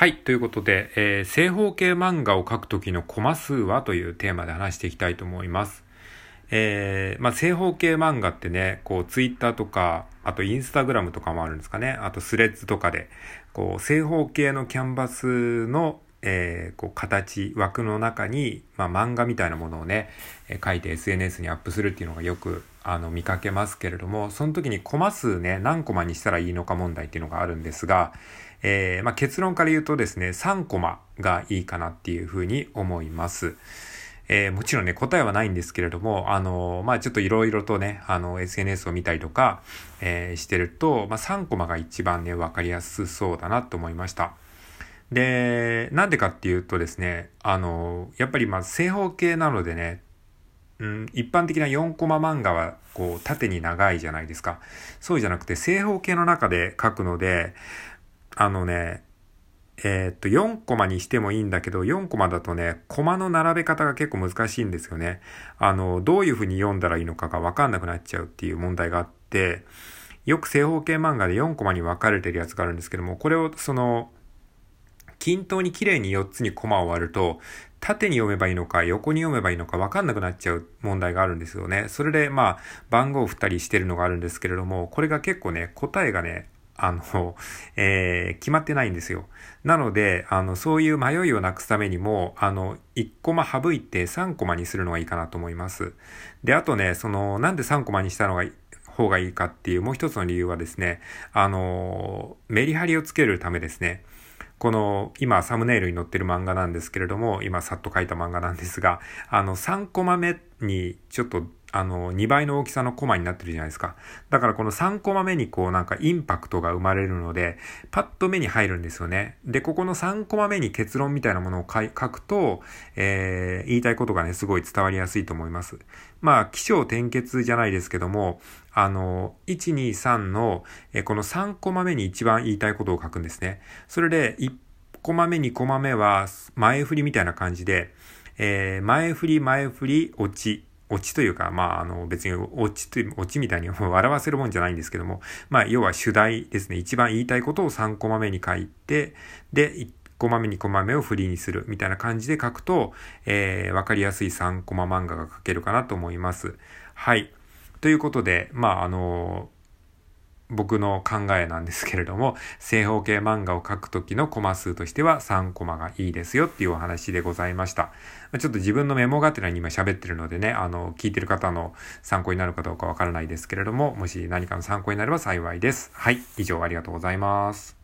はい。ということで、えー、正方形漫画を描くときのコマ数はというテーマで話していきたいと思います。えー、まあ、正方形漫画ってね、こう、ツイッターとか、あとインスタグラムとかもあるんですかね。あとスレッズとかで、こう、正方形のキャンバスの、えー、こう、形、枠の中に、まあ、漫画みたいなものをね、えー、書いて SNS にアップするっていうのがよく、あの、見かけますけれども、その時にコマ数ね、何コマにしたらいいのか問題っていうのがあるんですが、えー、まあ、結論から言うとですね、3コマがいいかなっていうふうに思います。え、もちろんね、答えはないんですけれども、あの、まあ、ちょっといろいろとね、あの、SNS を見たりとか、え、してると、まあ、3コマが一番ね、わかりやすそうだなと思いました。で、なんでかっていうとですね、あの、やっぱりまあ正方形なのでね、うん、一般的な4コマ漫画はこう縦に長いじゃないですか。そうじゃなくて正方形の中で書くので、あのね、えー、っと、4コマにしてもいいんだけど、4コマだとね、コマの並べ方が結構難しいんですよね。あの、どういう風に読んだらいいのかがわかんなくなっちゃうっていう問題があって、よく正方形漫画で4コマに分かれてるやつがあるんですけども、これをその、均等に綺麗に4つにコマを割ると、縦に読めばいいのか、横に読めばいいのか分かんなくなっちゃう問題があるんですよね。それで、まあ、番号を振ったりしてるのがあるんですけれども、これが結構ね、答えがね、あの、えー、決まってないんですよ。なので、あの、そういう迷いをなくすためにも、あの、1コマ省いて3コマにするのがいいかなと思います。で、あとね、その、なんで3コマにしたのが方がいいかっていうもう一つの理由はですね、あの、メリハリをつけるためですね。この、今、サムネイルに載ってる漫画なんですけれども、今、さっと書いた漫画なんですが、あの、3コマ目に、ちょっとあの、2倍の大きさのコマになってるじゃないですか。だからこの3コマ目にこうなんかインパクトが生まれるので、パッと目に入るんですよね。で、ここの3コマ目に結論みたいなものを書くと、えー、言いたいことがね、すごい伝わりやすいと思います。まあ、気象転結じゃないですけども、あの、1、2、3の、えこの3コマ目に一番言いたいことを書くんですね。それで、1コマ目、2コマ目は前振りみたいな感じで、えー、前振り、前振り、落ち、オチというか、まあ、あの、別にオチという、オチみたいに笑わせるもんじゃないんですけども、まあ、要は主題ですね。一番言いたいことを3コマ目に書いて、で、1コマ目、2コマ目をフリーにするみたいな感じで書くと、えー、わかりやすい3コマ漫画が書けるかなと思います。はい。ということで、まあ、あの僕の考えなんですけれども、正方形漫画を描くときのコマ数としては3コマがいいですよっていうお話でございました。ちょっと自分のメモがてらに今喋ってるのでね、あの、聞いてる方の参考になるかどうかわからないですけれども、もし何かの参考になれば幸いです。はい、以上ありがとうございます。